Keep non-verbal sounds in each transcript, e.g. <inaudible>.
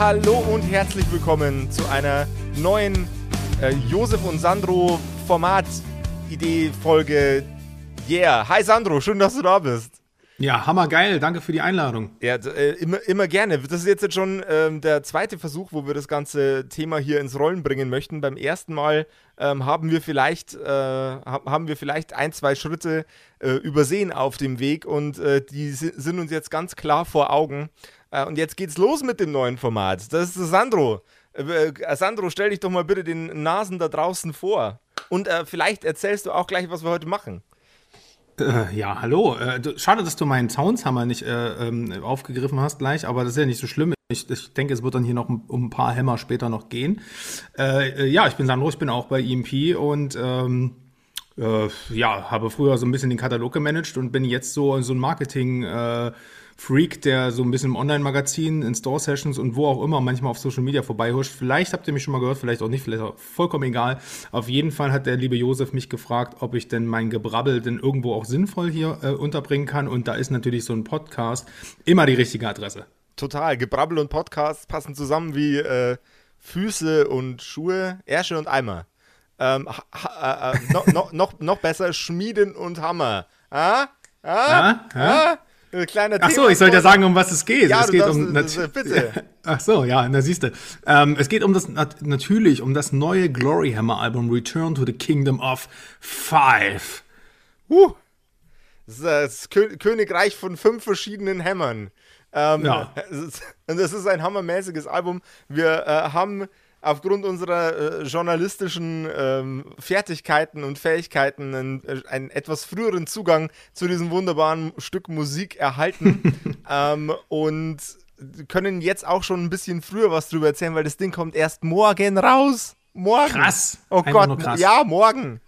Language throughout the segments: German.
Hallo und herzlich willkommen zu einer neuen äh, Josef und Sandro Format-Idee-Folge. Yeah. Hi Sandro, schön, dass du da bist. Ja, hammergeil. Danke für die Einladung. Ja, äh, immer, immer gerne. Das ist jetzt, schon ähm, der zweite Versuch, wo wir das ganze Thema hier ins Rollen bringen möchten. Beim ersten Mal ähm, haben, wir vielleicht, äh, haben wir vielleicht ein, zwei Schritte äh, übersehen auf dem Weg und äh, die sind uns jetzt ganz klar vor Augen. Äh, und jetzt geht's los mit dem neuen Format. Das ist Sandro. Äh, äh, Sandro, stell dich doch mal bitte den Nasen da draußen vor. Und äh, vielleicht erzählst du auch gleich, was wir heute machen. Äh, ja, hallo. Äh, schade, dass du meinen Soundshammer nicht ähm, aufgegriffen hast gleich, aber das ist ja nicht so schlimm. Ich, ich denke, es wird dann hier noch um, um ein paar Hämmer später noch gehen. ja, ich bin Sandro, ich bin auch bei EMP und ähm, ja, habe früher so ein bisschen den Katalog gemanagt und bin jetzt so, so ein Marketing- Freak, der so ein bisschen im Online-Magazin, in Store-Sessions und wo auch immer manchmal auf Social Media vorbeihuscht. Vielleicht habt ihr mich schon mal gehört, vielleicht auch nicht, vielleicht auch vollkommen egal. Auf jeden Fall hat der liebe Josef mich gefragt, ob ich denn mein Gebrabbel denn irgendwo auch sinnvoll hier äh, unterbringen kann. Und da ist natürlich so ein Podcast immer die richtige Adresse. Total. Gebrabbel und Podcast passen zusammen wie äh, Füße und Schuhe, Ärsche und Eimer. Ähm, äh, äh, no, no, noch, noch besser, Schmieden und Hammer. Ah? Ah? <laughs> Ah? ah? Ein kleiner Ach so, ich sollte ja sagen, um was es geht. Ja, es geht darfst, um das, bitte. <laughs> Ach so, ja, da siehst du. Ähm, es geht um das natürlich um das neue Glory Hammer Album Return to the Kingdom of Five. Uh, das ist das Königreich von fünf verschiedenen Hämmern. Ähm, ja. <laughs> Und das ist ein hammermäßiges Album. Wir äh, haben aufgrund unserer äh, journalistischen ähm, Fertigkeiten und Fähigkeiten einen, äh, einen, etwas früheren Zugang zu diesem wunderbaren Stück Musik erhalten <laughs> ähm, und können jetzt auch schon ein bisschen früher was drüber erzählen, weil das Ding kommt erst morgen raus. Morgen. Krass. Oh Einfach Gott. Krass. Ja, morgen.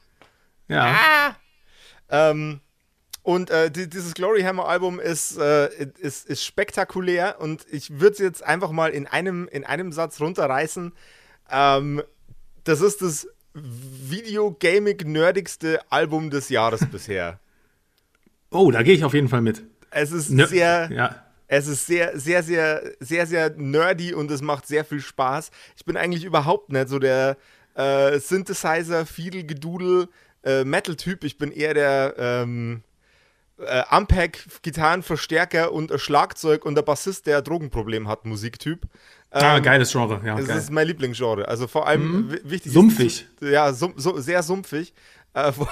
Ja. Ah. Ähm, und äh, die, dieses Glory Hammer Album ist, äh, ist, ist spektakulär und ich würde es jetzt einfach mal in einem, in einem Satz runterreißen. Ähm, das ist das Videogaming-nerdigste Album des Jahres bisher. <laughs> Oh, da gehe ich auf jeden Fall mit. Es ist ne sehr, ja. es ist sehr, sehr, sehr, sehr, sehr nerdy und es macht sehr viel Spaß. Ich bin eigentlich überhaupt nicht so der äh, Synthesizer, Fiedel, äh, Metal-Typ. Ich bin eher der ähm, äh, Ampeg, Gitarrenverstärker und Schlagzeug und der Bassist, der Drogenproblem hat, Musiktyp. Ah, ähm, geiles Genre, ja. Das geil. ist mein Lieblingsgenre. Also vor allem mhm. wichtig. Sumpfig. Ist, ja, sum, so, sehr sumpfig. Äh, <laughs> vor,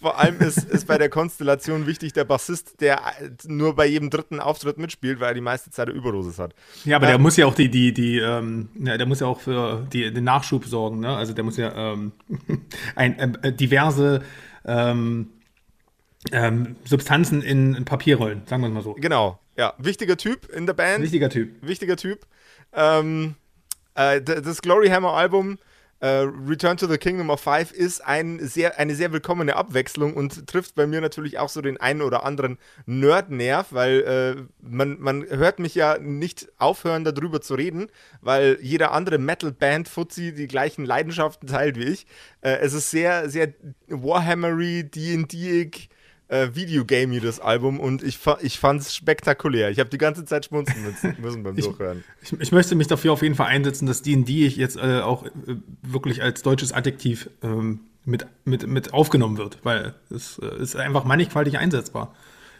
vor, allem ist, ist bei der Konstellation wichtig der Bassist, der nur bei jedem dritten Auftritt mitspielt, weil er die meiste Zeit eine Überdosis hat. Ja, aber ähm, der muss ja auch die, die, die, ähm, ja, der muss ja auch für die, den Nachschub sorgen, ne? Also der muss ja ähm, <laughs> ein, äh, diverse ähm, ähm, Substanzen in, in Papier rollen, sagen wir es mal so. Genau, ja. Wichtiger Typ in der Band. Wichtiger Typ. Wichtiger Typ. Ähm, äh, das Glory Hammer Album Uh, Return to the Kingdom of Five ist ein sehr, eine sehr willkommene Abwechslung und trifft bei mir natürlich auch so den einen oder anderen Nerd-Nerv, weil äh, man, man hört mich ja nicht aufhören, darüber zu reden, weil jeder andere Metal-Band Fuzzi die gleichen Leidenschaften teilt wie ich. Äh, es ist sehr, sehr Warhammery, D&D-ig, äh, Videogame das Album und ich, ich fand es spektakulär. Ich habe die ganze Zeit schmunzeln müssen <laughs> beim Durchhören. Ich, ich, ich, möchte mich dafür auf jeden Fall einsetzen, dass D&D jetzt äh, auch äh, wirklich als deutsches Adjektiv ähm, mit, mit, mit aufgenommen wird, weil es äh, ist einfach mannigfaltig einsetzbar.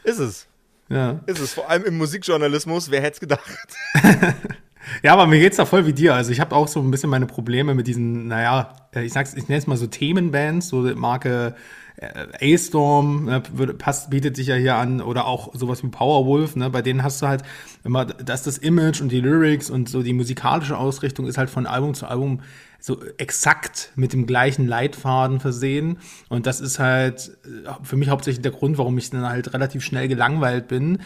Ist es. Ja. Ist es. Vor allem im Musikjournalismus, wer hätte es gedacht? <laughs> Ja, aber mir geht's da voll wie dir. Also ich habe auch so ein bisschen meine Probleme mit diesen, naja, äh, ich sag's, ich nenne es mal so Themenbands, so Marke äh, A-Storm ne, passt, bietet sich ja hier an oder auch sowas wie Powerwolf, ne, bei denen hast du halt immer, dass das Image und die Lyrics und so die musikalische Ausrichtung ist halt von Album zu Album so exakt mit dem gleichen Leitfaden versehen und das ist halt äh, für mich hauptsächlich der Grund, warum ich dann halt relativ schnell gelangweilt bin.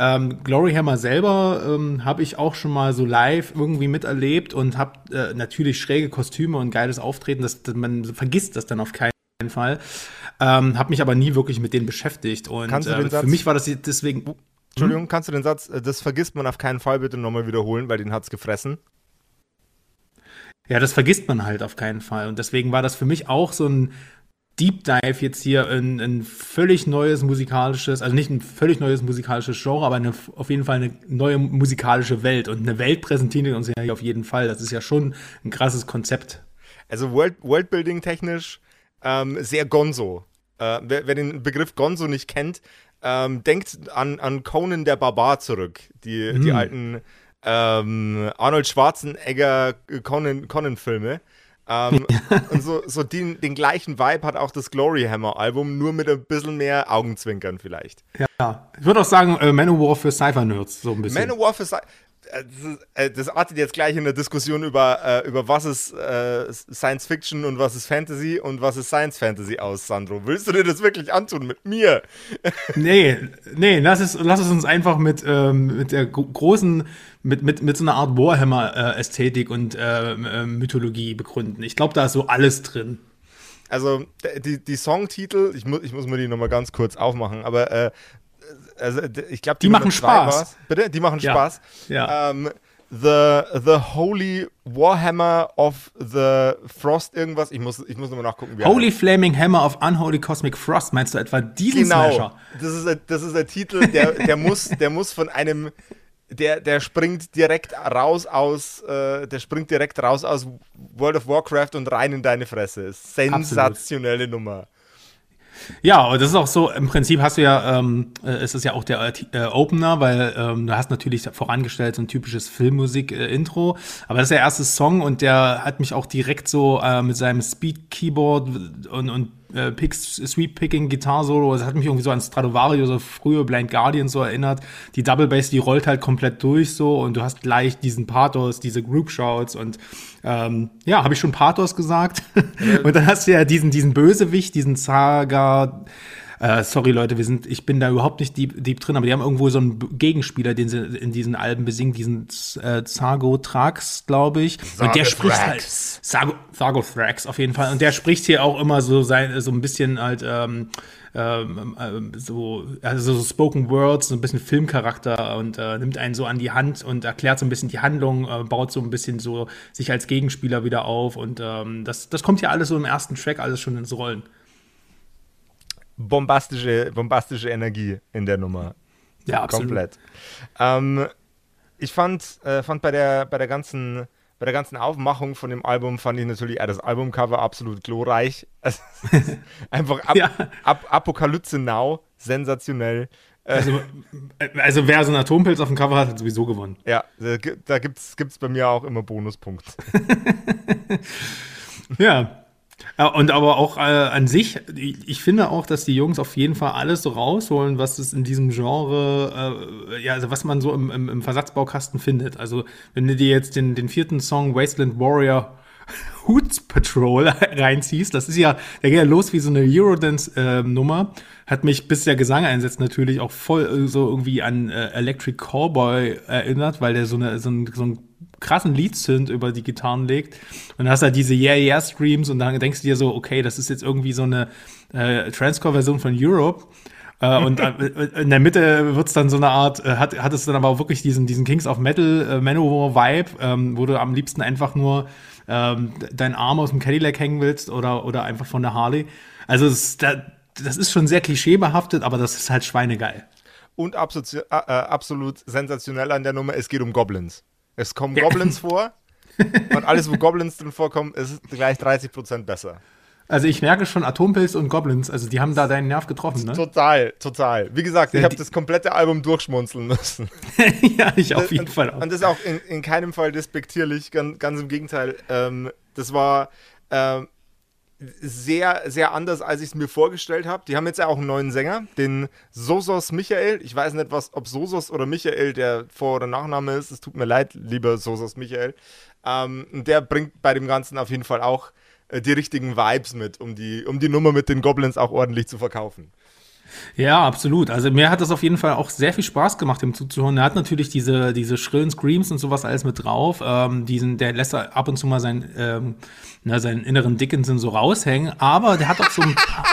Ähm, Glory Hammer selber ähm, habe ich auch schon mal so live irgendwie miterlebt und habe äh, natürlich schräge Kostüme und geiles Auftreten. Das, das, man vergisst das dann auf keinen Fall. Ähm, habe mich aber nie wirklich mit denen beschäftigt. Und äh, für mich war das deswegen. Oh, Entschuldigung, hm? kannst du den Satz, äh, das vergisst man auf keinen Fall bitte nochmal wiederholen, weil den hat es gefressen? Ja, das vergisst man halt auf keinen Fall. Und deswegen war das für mich auch so ein Deep Dive jetzt hier in ein völlig neues musikalisches, also nicht ein völlig neues musikalisches Genre, aber eine, auf jeden Fall eine neue musikalische Welt. Und eine Welt präsentiert uns ja hier auf jeden Fall. Das ist ja schon ein krasses Konzept. Also World, Worldbuilding technisch ähm, sehr Gonzo. Äh, wer, wer, den Begriff Gonzo nicht kennt, ähm, denkt an, an Conan der Barbar zurück. Die, mhm. die alten ähm, Arnold Schwarzenegger Conan-Filme. Conan ähm, und so, so den, den, gleichen Vibe hat auch das Glory Hammer Album, nur mit ein bisschen mehr Augenzwinkern vielleicht. Ja, ich würde auch sagen, äh, Manowar für Cypher-Nerds, so ein bisschen. Manowar für Cypher das artet jetzt gleich in der Diskussion über, äh, über was ist äh, Science Fiction und was ist Fantasy und was ist Science Fantasy aus, Sandro. Willst du dir das wirklich antun mit mir? <laughs> nee, nee, lass es, lass es uns einfach mit, ähm, mit der großen, mit, mit, mit so einer Art Warhammer-Ästhetik und äh, Mythologie begründen. Ich glaube, da ist so alles drin. Also die, die Songtitel, ich muss, ich muss mir die nochmal ganz kurz aufmachen, aber äh, also ich glaube, die, die, machen Spaß. Bitte? Die machen ja. Spaß. Ja. Ähm, the, the Holy Warhammer of the Frost irgendwas. Ich muss, ich muss nochmal nachgucken. Wie Holy Flaming Hammer of Unholy Cosmic Frost. Meinst du etwa diesen genau. Smasher? Das ist, ein, das ist ein Titel, der, der, muss, der muss von einem der, der springt direkt raus aus, äh, der springt direkt raus aus World of Warcraft und rein in deine Fresse. Sensationelle Absolut. Nummer. Ja, und das ist auch so, im Prinzip hast du ja, ähm, äh, es ist ja auch der äh, Opener, weil ähm, du hast natürlich vorangestellt so ein typisches Filmmusik-Intro, aber das ist der erste Song und der hat mich auch direkt so äh, mit seinem Speed-Keyboard und, und äh, Picks, Sweep Picking Gitarre Solo, das hat mich irgendwie so an Stradivari, so frühe Blind Guardian so erinnert. Die Double Bass, die rollt halt komplett durch so und du hast gleich diesen Pathos, diese Group Shouts und ähm, ja, habe ich schon Pathos gesagt. <laughs> und dann hast du ja diesen, diesen Bösewicht, diesen Saga, äh, sorry Leute, wir sind, ich bin da überhaupt nicht deep, deep drin, aber die haben irgendwo so einen Gegenspieler, den sie in diesen Alben besingen, diesen äh, Zago Trax, glaube ich. Und der spricht halt Zago, Zago Thrax auf jeden Fall. Und der spricht hier auch immer so sein, so ein bisschen halt ähm, ähm, äh, so, also so Spoken Words, so ein bisschen Filmcharakter und äh, nimmt einen so an die Hand und erklärt so ein bisschen die Handlung, äh, baut so ein bisschen so sich als Gegenspieler wieder auf und ähm, das, das kommt ja alles so im ersten Track alles schon ins Rollen bombastische, bombastische Energie in der Nummer. Ja, absolut. Komplett. Ähm, ich fand, äh, fand bei der, bei der ganzen bei der ganzen Aufmachung von dem Album fand ich natürlich das Albumcover absolut glorreich. <laughs> einfach Ap ja. Ap Apokalypse Now, sensationell. Also, äh, also wer so einen Atompilz auf dem Cover hat, hat sowieso gewonnen. Ja, da gibt es bei mir auch immer Bonuspunkt. <laughs> ja, und aber auch äh, an sich, ich finde auch, dass die Jungs auf jeden Fall alles so rausholen, was es in diesem Genre, äh, ja, also was man so im, im, im, Versatzbaukasten findet. Also, wenn du dir jetzt den, den vierten Song Wasteland Warrior Hoots Patrol <laughs> reinziehst, das ist ja, der geht ja los wie so eine Eurodance-Nummer. Äh, Hat mich, bis der Gesang einsetzt, natürlich auch voll äh, so irgendwie an äh, Electric Callboy erinnert, weil der so, eine, so, ein, so ein krassen Lead-Synth über die Gitarren legt. Und dann hast du halt diese Yeah Yeah Streams und dann denkst du dir so, okay, das ist jetzt irgendwie so eine äh, Transcore-Version von Europe. Äh, und äh, <laughs> in der Mitte wird's dann so eine Art, äh, hat, hat es dann aber auch wirklich diesen, diesen Kings of Metal äh, Manowar-Vibe, ähm, wo du am liebsten einfach nur ähm, deinen Arm aus dem Cadillac hängen willst oder, oder einfach von der Harley. Also es, da, das ist schon sehr klischeebehaftet, aber das ist halt schweinegeil. Und absolut, äh, äh, absolut sensationell an der Nummer, es geht um Goblins. Es kommen ja. Goblins vor <laughs> und alles, wo Goblins drin vorkommen, ist gleich 30% besser. Also ich merke schon Atompilz und Goblins, also die haben da deinen Nerv getroffen, ne? Total, total. Wie gesagt, ich habe das komplette Album durchschmunzeln müssen. <laughs> ja, ich auf jeden und, Fall auch. Und das ist auch in, in keinem Fall despektierlich, ganz, ganz im Gegenteil. Ähm, das war ähm, sehr, sehr anders, als ich es mir vorgestellt habe. Die haben jetzt ja auch einen neuen Sänger, den Sosos Michael. Ich weiß nicht, was, ob Sosos oder Michael der Vor- oder Nachname ist. Es tut mir leid, lieber Sosos Michael. Ähm, der bringt bei dem Ganzen auf jeden Fall auch die richtigen Vibes mit, um die, um die Nummer mit den Goblins auch ordentlich zu verkaufen. Ja, absolut. Also mir hat das auf jeden Fall auch sehr viel Spaß gemacht, ihm zuzuhören. Er hat natürlich diese, diese schrillen Screams und sowas alles mit drauf. Ähm, diesen, der lässt ab und zu mal seinen, ähm, na, seinen inneren Dickinson so raushängen, aber der hat auch so ein <laughs> paar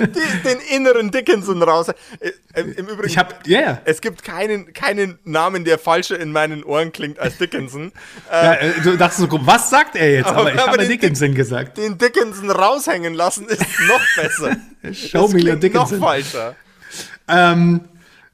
die, den inneren Dickinson raus. Äh, Im Übrigen, ich hab, yeah. es gibt keinen, keinen Namen, der falscher in meinen Ohren klingt als Dickinson. ja, äh, du dachtest so, was sagt er jetzt? Aber, aber ich habe Dickinson Dick, gesagt. Den Dickinson raushängen lassen ist noch besser. <laughs> Show me your Dickinson. Noch falscher. Ähm,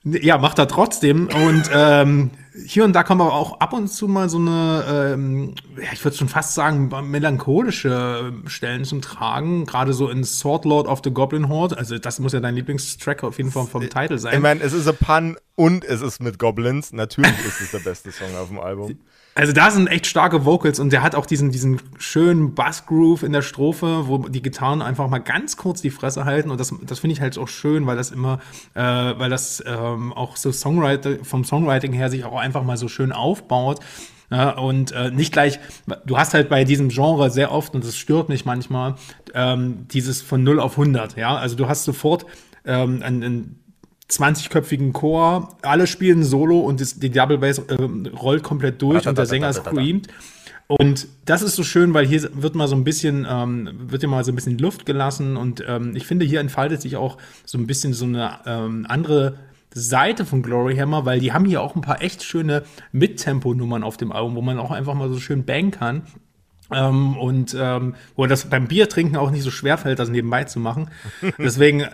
ja, macht er trotzdem. Und ähm, hier und da kommen aber auch ab und zu mal so eine, ähm, ja, ich würde schon fast sagen, melancholische Stellen zum Tragen, gerade so in Sword Lord of the Goblin Horde. Also das muss ja dein Lieblingstrack auf jeden Fall vom Titel sein. Ich meine, es ist ein Pun und es ist mit Goblins. Natürlich ist es der beste Song auf dem Album. Also da sind echt starke Vocals und der hat auch diesen, diesen schönen Bassgroove in der Strophe, wo die Gitarren einfach mal ganz kurz die Fresse halten und das, das finde ich halt auch schön, weil das immer, äh, weil das ähm, auch so Songwriter, vom Songwriting her sich auch einfach mal so schön aufbaut. Ja, und äh, nicht gleich, du hast halt bei diesem Genre sehr oft, und das stört mich manchmal, ähm, dieses von 0 auf 100, ja, also du hast sofort ähm, ein, ein 20-köpfigen Chor, alle spielen Solo und das, die Double Bass äh, rollt komplett durch und der Sänger screamt. Und das ist so schön, weil hier wird mal so ein bisschen, ähm, wird ja mal so ein bisschen Luft gelassen und ähm, ich finde, hier entfaltet sich auch so ein bisschen so eine ähm, andere Seite von Glory Hammer, weil die haben hier auch ein paar echt schöne Mittempo-Nummern auf dem Album, wo man auch einfach mal so schön bang kann. Ähm, und ähm, wo das beim Bier trinken auch nicht so schwer fällt, das nebenbei zu machen. <laughs> Deswegen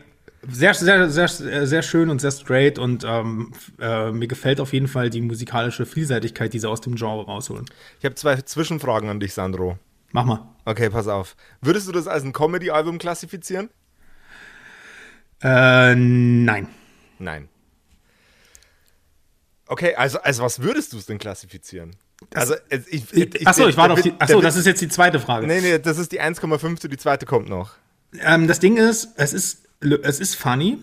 sehr, sehr, sehr, sehr schön und sehr straight und ähm, äh, mir gefällt auf jeden Fall die musikalische Vielseitigkeit, die sie aus dem Genre rausholen. Ich habe zwei Zwischenfragen an dich, Sandro. Mach mal. Okay, pass auf. Würdest du das als ein Comedy-Album klassifizieren? Äh, nein. Nein. Okay, also, also was würdest du es denn klassifizieren? Das, also, ich, ich, achso, ich warte auf die. Achso, das ist jetzt die zweite Frage. Nee, nee, das ist die 1,5, die zweite kommt noch. Ähm, das Ding ist, es ist es ist funny,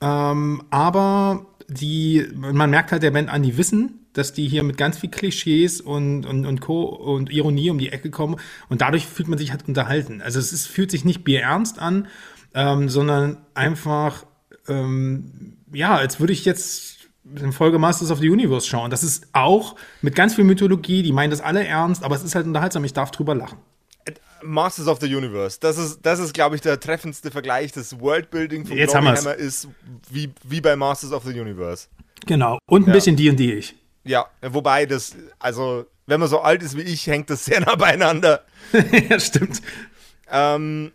ähm, aber die, man merkt halt der Band an, die wissen, dass die hier mit ganz viel Klischees und, und, und Co. und Ironie um die Ecke kommen und dadurch fühlt man sich halt unterhalten. Also es ist, fühlt sich nicht bierernst an, ähm, sondern einfach, ähm, ja, als würde ich jetzt in Folge Masters of the Universe schauen. Das ist auch mit ganz viel Mythologie, die meinen das alle ernst, aber es ist halt unterhaltsam, ich darf drüber lachen. Masters of the Universe. Das ist, das ist glaube ich, der treffendste Vergleich. Das Worldbuilding von Jetzt Hammer ist wie, wie bei Masters of the Universe. Genau. Und ein ja. bisschen D&D ich. Ja, wobei das, also, wenn man so alt ist wie ich, hängt das sehr <laughs> nah beieinander. <laughs> ja, stimmt. Ähm,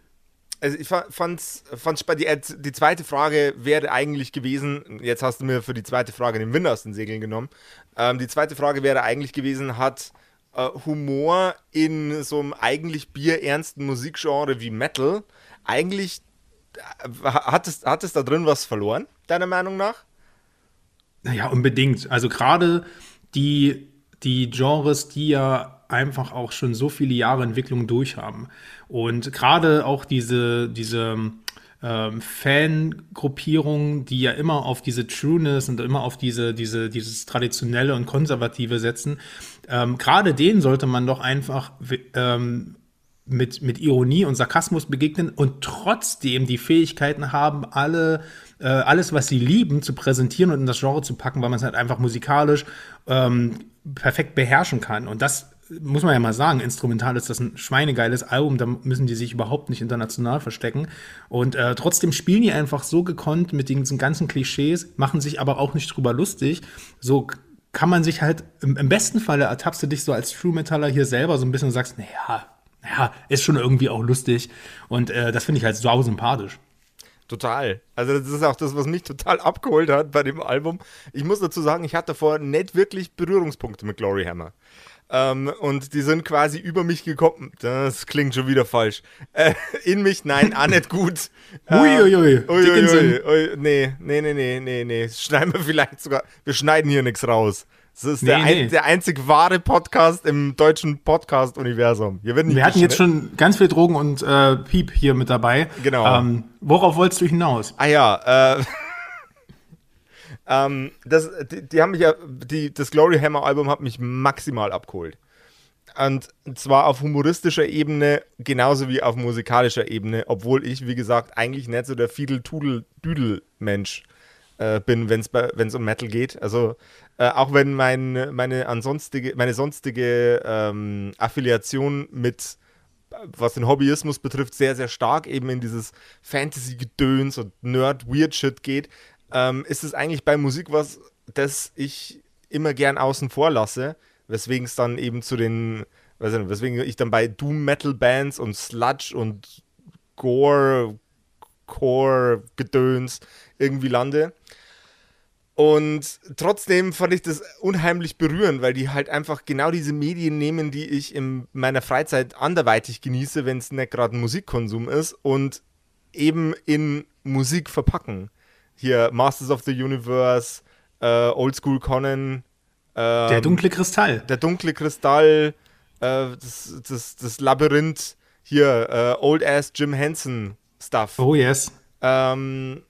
also ich fand's, fand's die, die zweite Frage wäre eigentlich gewesen, jetzt hast du mir für die zweite Frage den Wind aus den Segeln genommen. Ähm, die zweite Frage wäre eigentlich gewesen, hat äh, Humor in so einem eigentlich bierernsten Musikgenre wie Metal eigentlich äh, hat es, hat es da drin was verloren, deiner Meinung nach? Naja, unbedingt. Also gerade die, die Genres, die ja einfach auch schon so viele Jahre Entwicklung durchhaben. Und gerade auch diese, diese ähm, Fangruppierungen, die ja immer auf diese Trueness und immer auf diese, diese, dieses Traditionelle und Konservative setzen, ähm, gerade denen sollte man doch einfach ähm, mit, mit Ironie und Sarkasmus begegnen und trotzdem die Fähigkeiten haben, alle, äh, alles, was sie lieben, zu präsentieren und in das Genre zu packen, weil man es halt einfach musikalisch ähm, perfekt beherrschen kann. Und das muss man ja mal sagen, instrumental ist das ein schweinegeiles Album, da müssen die sich überhaupt nicht international verstecken. Und äh, trotzdem spielen die einfach so gekonnt mit diesen ganzen Klischees, machen sich aber auch nicht drüber lustig. So kann man sich halt, im, im besten Falle ertappst du dich so als True Metaller hier selber so ein bisschen und sagst, naja, naja, ist schon irgendwie auch lustig. Und äh, das finde ich halt sau sympathisch. Total. Also das ist auch das, was mich total abgeholt hat bei dem Album. Ich muss dazu sagen, ich hatte davor nicht wirklich Berührungspunkte mit Glory Hammer. Ähm, und die sind quasi über mich gekommen. Das klingt schon wieder falsch. Äh, in mich, nein, auch nicht gut. Uiuiui. <laughs> Äh, ui, ui, ui, ui, nee, nee, nee, nee, nee, nee. Schneiden wir vielleicht sogar. Wir schneiden hier nichts raus. Das ist nee, der, nee. Ein, der einzig wahre Podcast im deutschen Podcast-Universum. Wir hatten jetzt schon ganz viel Drogen und äh, Piep hier mit dabei. Genau. Ähm, worauf wolltest du hinaus? Ah ja, äh. <laughs> Ähm, das, die, die, haben mich ja, die, das Glory Hammer Album hat mich maximal abgeholt. Und zwar auf humoristischer Ebene genauso wie auf musikalischer Ebene, obwohl ich, wie gesagt, eigentlich nicht so der Fiedel-Tudel-Düdel-Mensch äh, bin, wenn es um Metal geht. Also äh, auch wenn mein, meine, ansonstige, meine sonstige ähm, Affiliation mit, was den Hobbyismus betrifft, sehr, sehr stark eben in dieses Fantasy-Gedöns und Nerd-Weird-Shit geht, ähm, ist es eigentlich bei Musik was, das ich immer gern außen vor lasse, weswegen es dann eben zu den, weiß nicht, weswegen ich dann bei Doom-Metal-Bands und Sludge und Gore, Core-Gedöns irgendwie lande. Und trotzdem fand ich das unheimlich berührend, weil die halt einfach genau diese Medien nehmen, die ich in meiner Freizeit anderweitig genieße, wenn es nicht gerade Musikkonsum ist, und eben in Musik verpacken. Hier Masters of the Universe, äh, Oldschool Conan. Ähm, der dunkle Kristall. Der dunkle Kristall, äh, das, das, das Labyrinth, hier, äh, Old Ass Jim Henson Stuff. Oh yes. Ähm,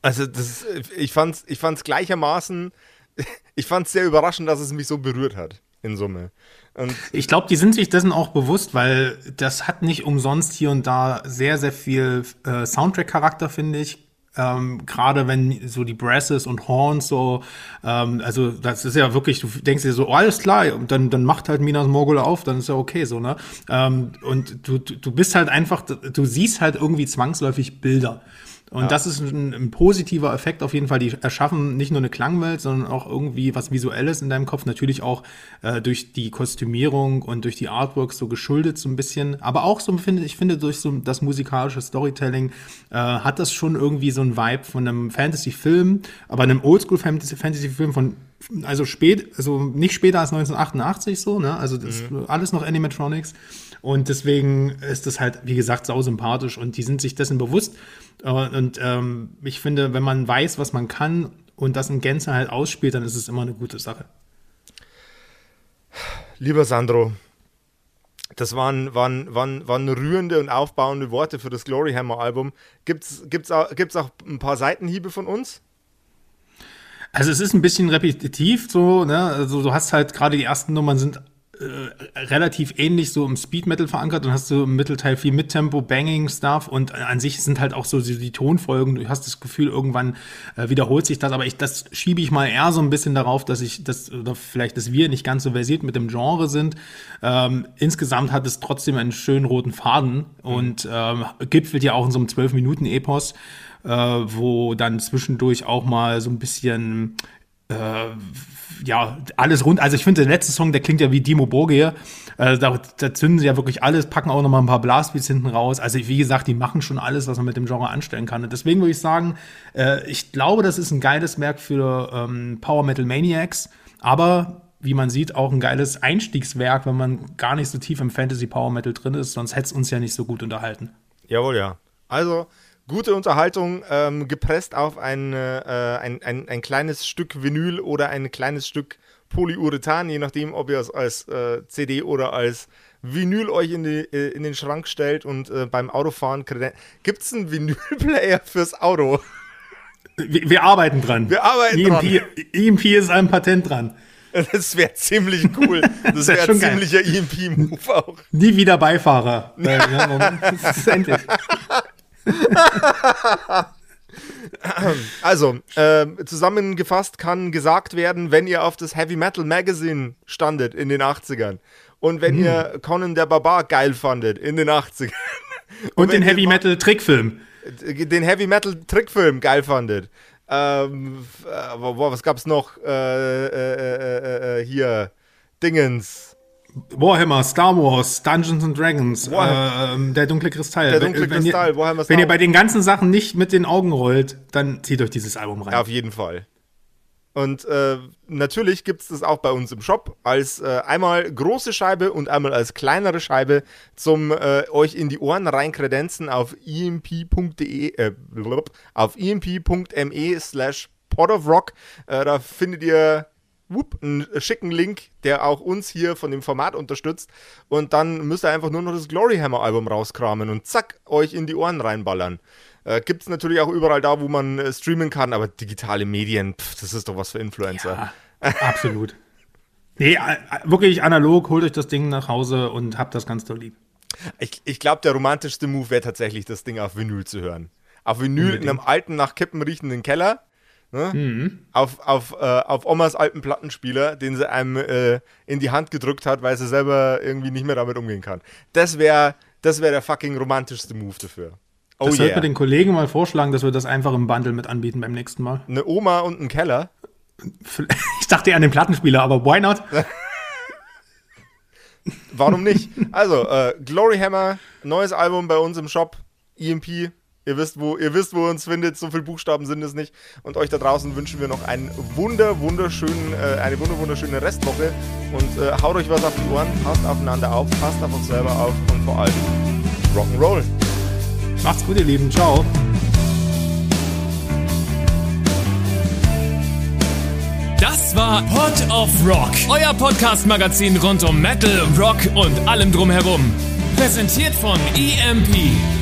also das, ich fand's, ich fand's gleichermaßen, <laughs> ich fand's sehr überraschend, dass es mich so berührt hat in Summe. Und ich glaube, die sind sich dessen auch bewusst, weil das hat nicht umsonst hier und da sehr, sehr viel äh, Soundtrack-Charakter, finde ich. Ähm, Gerade wenn so die Brasses und Horns so, ähm, also das ist ja wirklich, du denkst dir so, oh, alles klar, und dann, dann macht halt Minas Morgul auf, dann ist ja okay so, ne? Ähm, und du, du bist halt einfach, du siehst halt irgendwie zwangsläufig Bilder. Und ja. das ist ein, ein, positiver Effekt auf jeden Fall. Die erschaffen nicht nur eine Klangwelt, sondern auch irgendwie was Visuelles in deinem Kopf. Natürlich auch äh, durch die Kostümierung und durch die Artworks so geschuldet so ein bisschen. Aber auch so finde ich finde durch so das musikalische Storytelling äh, hat das schon irgendwie so ein Vibe von einem Fantasy-Film, aber einem Oldschool-Fantasy-Film von also spät, also nicht später als 1988 so, ne? Also das mhm. alles noch Animatronics. Und deswegen ist das halt, wie gesagt, sau sympathisch und die sind sich dessen bewusst. Äh, und ähm, ich finde, wenn man weiß, was man kann und das in Gänze halt ausspielt, dann ist es immer eine gute Sache. Lieber Sandro, das waren, waren, waren, waren rührende und aufbauende Worte für das Gloryhammer Album. Gibt es gibt's auch, gibt's auch ein paar Seitenhiebe von uns? Also es ist ein bisschen repetitiv so, ne? Also du hast halt gerade die ersten Nummern sind äh, relativ ähnlich so im Speed Metal verankert. Dann hast du im Mittelteil viel Mittempo, Banging Stuff und an sich sind halt auch so die, Tonfolgen. Du hast das Gefühl, irgendwann äh, wiederholt sich das, aber ich das schiebe ich mal eher so ein bisschen darauf, dass ich das oder vielleicht, dass wir nicht ganz so versiert mit dem Genre sind. Ähm, insgesamt hat es trotzdem einen schönen roten Faden und ähm, gipfelt ja auch in so einem 12 Minuten Epos. Äh, wo dann zwischendurch auch mal so ein bisschen äh, ja, alles rund. Also ich finde, der letzte Song, der klingt ja wie Dimo Borgir. Äh, da, da, zünden sie ja wirklich alles, packen auch noch mal ein paar Blastbeats hinten raus. Also wie gesagt, die machen schon alles, was man mit dem Genre anstellen kann. Und deswegen würde ich sagen, äh, ich glaube, das ist ein geiles Werk für ähm, Power Metal Maniacs. Aber wie man sieht, auch ein geiles Einstiegswerk, wenn man gar nicht so tief im Fantasy Power Metal drin ist. Sonst hätte es uns ja nicht so gut unterhalten. Jawohl, ja. Also gute Unterhaltung, ähm, gepresst auf ein, äh, ein, ein, ein, kleines Stück Vinyl oder ein kleines Stück Polyurethan, je nachdem, ob ihr es als äh, CD oder als Vinyl euch in, die, äh, in den Schrank stellt und äh, beim Autofahren gibt es einen Vinylplayer fürs Auto? Wir, wir, arbeiten dran. Wir arbeiten EMP, dran. EMP ist ein Patent dran. Das wäre ziemlich cool. <laughs> Das wäre ein ziemlicher EMP-Move auch. Nie wieder Beifahrer. <laughs> ja, das ist endlich. <laughs> also, äh, zusammengefasst kann gesagt werden, wenn ihr auf das Heavy Metal Magazine standet in den 80ern und wenn mhm. ihr Conan der Barbar geil fandet in den 80ern und, und den Heavy Metal Trickfilm den Heavy Metal Trickfilm geil fandet. Ähm, äh, was gab's noch? Äh, äh, äh, hier Dingens. Warhammer, Star Wars, Dungeons and Dragons, äh, der dunkle Kristall. Der dunkle wenn, Kristall, ihr, Warhammer, Star Wenn ihr bei den ganzen Sachen nicht mit den Augen rollt, dann zieht euch dieses Album rein. Ja, auf jeden Fall. Und äh, natürlich gibt es das auch bei uns im Shop als äh, einmal große Scheibe und einmal als kleinere Scheibe zum äh, euch in die Ohren reinkredenzen auf emp.de äh, auf emp.me slash pot of rock. Äh, da findet ihr whoop, einen schicken Link, der auch uns hier von dem Format unterstützt. Und dann müsst ihr einfach nur noch das Gloryhammer Album rauskramen und zack, euch in die Ohren reinballern. Äh, Gibt es natürlich auch überall da, wo man äh, streamen kann, aber digitale Medien, pff, das ist doch was für Influencer. Ja, absolut. <laughs> Nee, wirklich analog, holt euch das Ding nach Hause und habt das ganz doll lieb. Ich, ich glaube, der romantischste Move wäre tatsächlich, das Ding auf Vinyl zu hören. Auf Vinyl Unbedingt. in einem alten, nach Kippen riechenden Keller. Ne? Mhm. Auf, auf, äh, auf Omas alten Plattenspieler, den sie einem äh, in die Hand gedrückt hat, weil sie selber irgendwie nicht mehr damit umgehen kann. Das wäre das wär der fucking romantischste Move dafür. Oh das yeah. sollte den Kollegen mal vorschlagen, dass wir das einfach im Bundle mit anbieten beim nächsten Mal. Eine Oma und ein Keller. <laughs> Ich dachte eher an den Plattenspieler, aber why not? <laughs> Warum nicht? Also, äh, Glory Hammer, neues Album bei uns im Shop, EMP. Ihr wisst, wo ihr wisst, wo ihr uns findet. So viele Buchstaben sind es nicht. Und euch da draußen wünschen wir noch einen wunder, wunderschönen, äh, eine wunder, wunderschöne Restwoche. Und äh, haut euch was auf die Ohren, passt aufeinander auf, passt auf uns selber auf und vor allem Rock'n'Roll. Macht's gut, ihr Lieben. Ciao. Das war Pod of Rock, euer Podcast-Magazin rund um Metal, Rock und allem drumherum. Präsentiert von EMP.